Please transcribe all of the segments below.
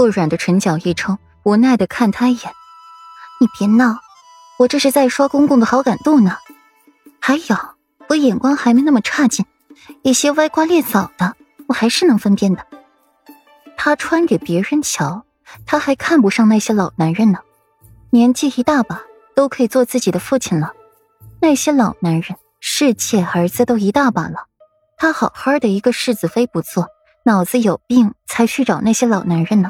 不软的唇角一抽，无奈的看他一眼：“你别闹，我这是在刷公公的好感度呢。还有，我眼光还没那么差劲，一些歪瓜裂枣的，我还是能分辨的。他穿给别人瞧，他还看不上那些老男人呢。年纪一大把，都可以做自己的父亲了。那些老男人，侍妾儿子都一大把了，他好好的一个世子妃不做。”脑子有病才去找那些老男人呢。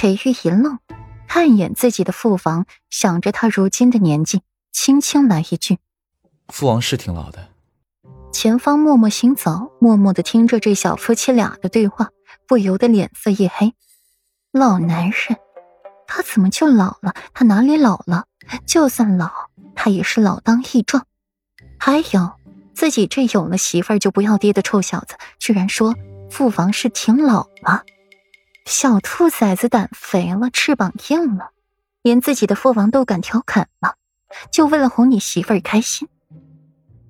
裴玉一愣，看一眼自己的父王，想着他如今的年纪，轻轻来一句：“父王是挺老的。”前方默默行走，默默的听着这小夫妻俩的对话，不由得脸色一黑。老男人，他怎么就老了？他哪里老了？就算老，他也是老当益壮。还有，自己这有了媳妇儿就不要爹的臭小子，居然说。父王是挺老了，小兔崽子胆肥了，翅膀硬了，连自己的父王都敢调侃了，就为了哄你媳妇儿开心。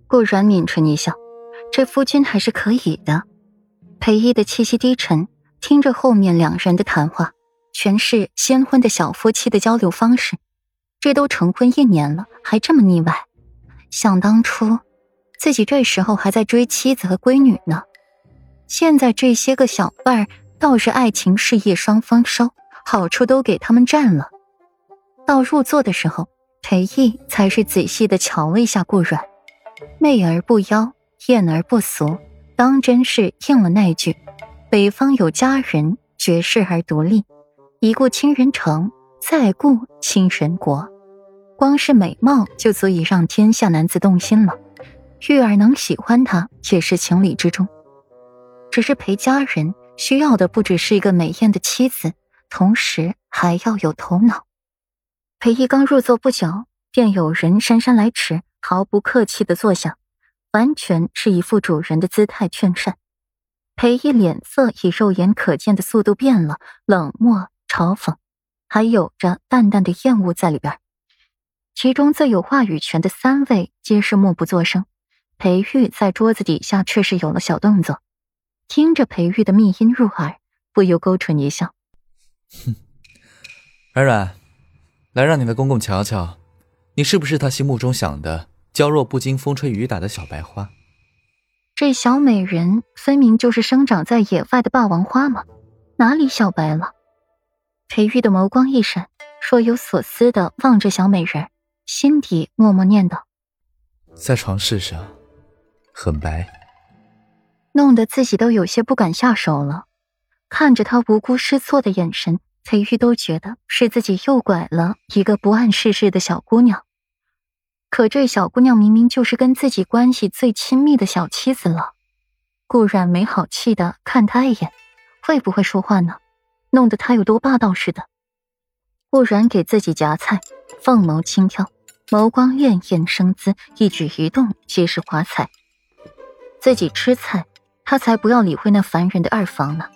顾软抿唇一笑，这夫君还是可以的。裴一的气息低沉，听着后面两人的谈话，全是新婚的小夫妻的交流方式。这都成婚一年了，还这么腻歪。想当初，自己这时候还在追妻子和闺女呢。现在这些个小伴儿倒是爱情事业双丰收，好处都给他们占了。到入座的时候，裴毅才是仔细的瞧了一下顾软，媚而不妖，艳而不俗，当真是应了那句：“北方有佳人，绝世而独立，一顾倾人城，再顾倾人国。”光是美貌就足以让天下男子动心了，玉儿能喜欢他也是情理之中。只是陪家人需要的不只是一个美艳的妻子，同时还要有头脑。裴毅刚入座不久，便有人姗姗来迟，毫不客气的坐下，完全是一副主人的姿态劝善。裴毅脸色以肉眼可见的速度变了，冷漠、嘲讽，还有着淡淡的厌恶在里边。其中最有话语权的三位皆是默不作声，裴玉在桌子底下却是有了小动作。听着裴玉的密音入耳，不由勾唇一笑：“哼，软软，来让你的公公瞧瞧，你是不是他心目中想的娇弱不经风吹雨打的小白花？这小美人分明就是生长在野外的霸王花嘛，哪里小白了？”裴玉的眸光一闪，若有所思的望着小美人，心底默默念道：“在床事上，很白。”弄得自己都有些不敢下手了，看着他无辜失措的眼神，裴玉都觉得是自己诱拐了一个不谙世事的小姑娘。可这小姑娘明明就是跟自己关系最亲密的小妻子了。顾然没好气的看他一眼，会不会说话呢？弄得他有多霸道似的。顾然给自己夹菜，凤眸轻挑，眸光潋滟生姿，一举一动皆是华彩。自己吃菜。他才不要理会那烦人的二房呢。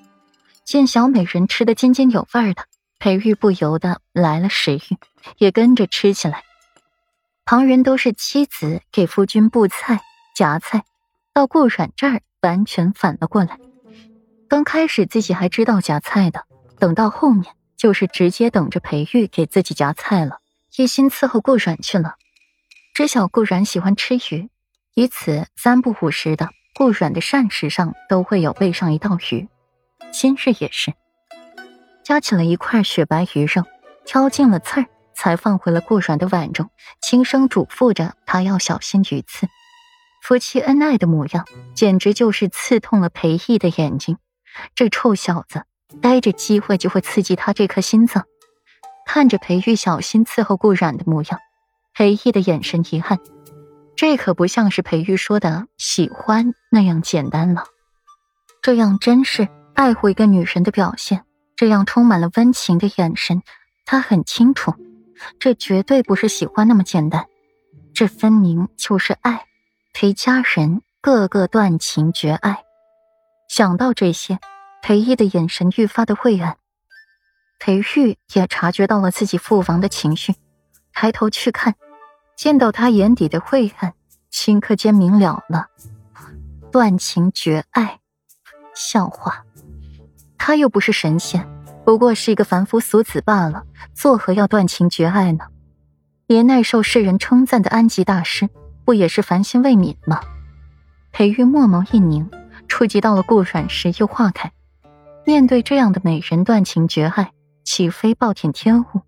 见小美人吃得津津有味的，裴玉不由得来了食欲，也跟着吃起来。旁人都是妻子给夫君布菜夹菜，到顾软这儿完全反了过来。刚开始自己还知道夹菜的，等到后面就是直接等着裴玉给自己夹菜了，一心伺候顾软去了。知晓顾软喜欢吃鱼，以此三不五时的。顾软的膳食上都会有备上一道鱼，今日也是夹起了一块雪白鱼肉，挑尽了刺儿，才放回了顾软的碗中，轻声嘱咐着他要小心鱼刺。夫妻恩爱的模样，简直就是刺痛了裴毅的眼睛。这臭小子，逮着机会就会刺激他这颗心脏。看着裴玉小心伺候顾软的模样，裴毅的眼神一暗。这可不像是裴玉说的喜欢那样简单了，这样真是爱护一个女人的表现。这样充满了温情的眼神，他很清楚，这绝对不是喜欢那么简单，这分明就是爱。裴家人个个断情绝爱。想到这些，裴毅的眼神愈发的晦暗。裴玉也察觉到了自己父王的情绪，抬头去看。见到他眼底的晦暗，顷刻间明了了，断情绝爱，笑话，他又不是神仙，不过是一个凡夫俗子罢了，作何要断情绝爱呢？连耐受世人称赞的安吉大师，不也是凡心未泯吗？裴玉墨眸一凝，触及到了顾阮时，又化开。面对这样的美人断情绝爱，岂非暴殄天物？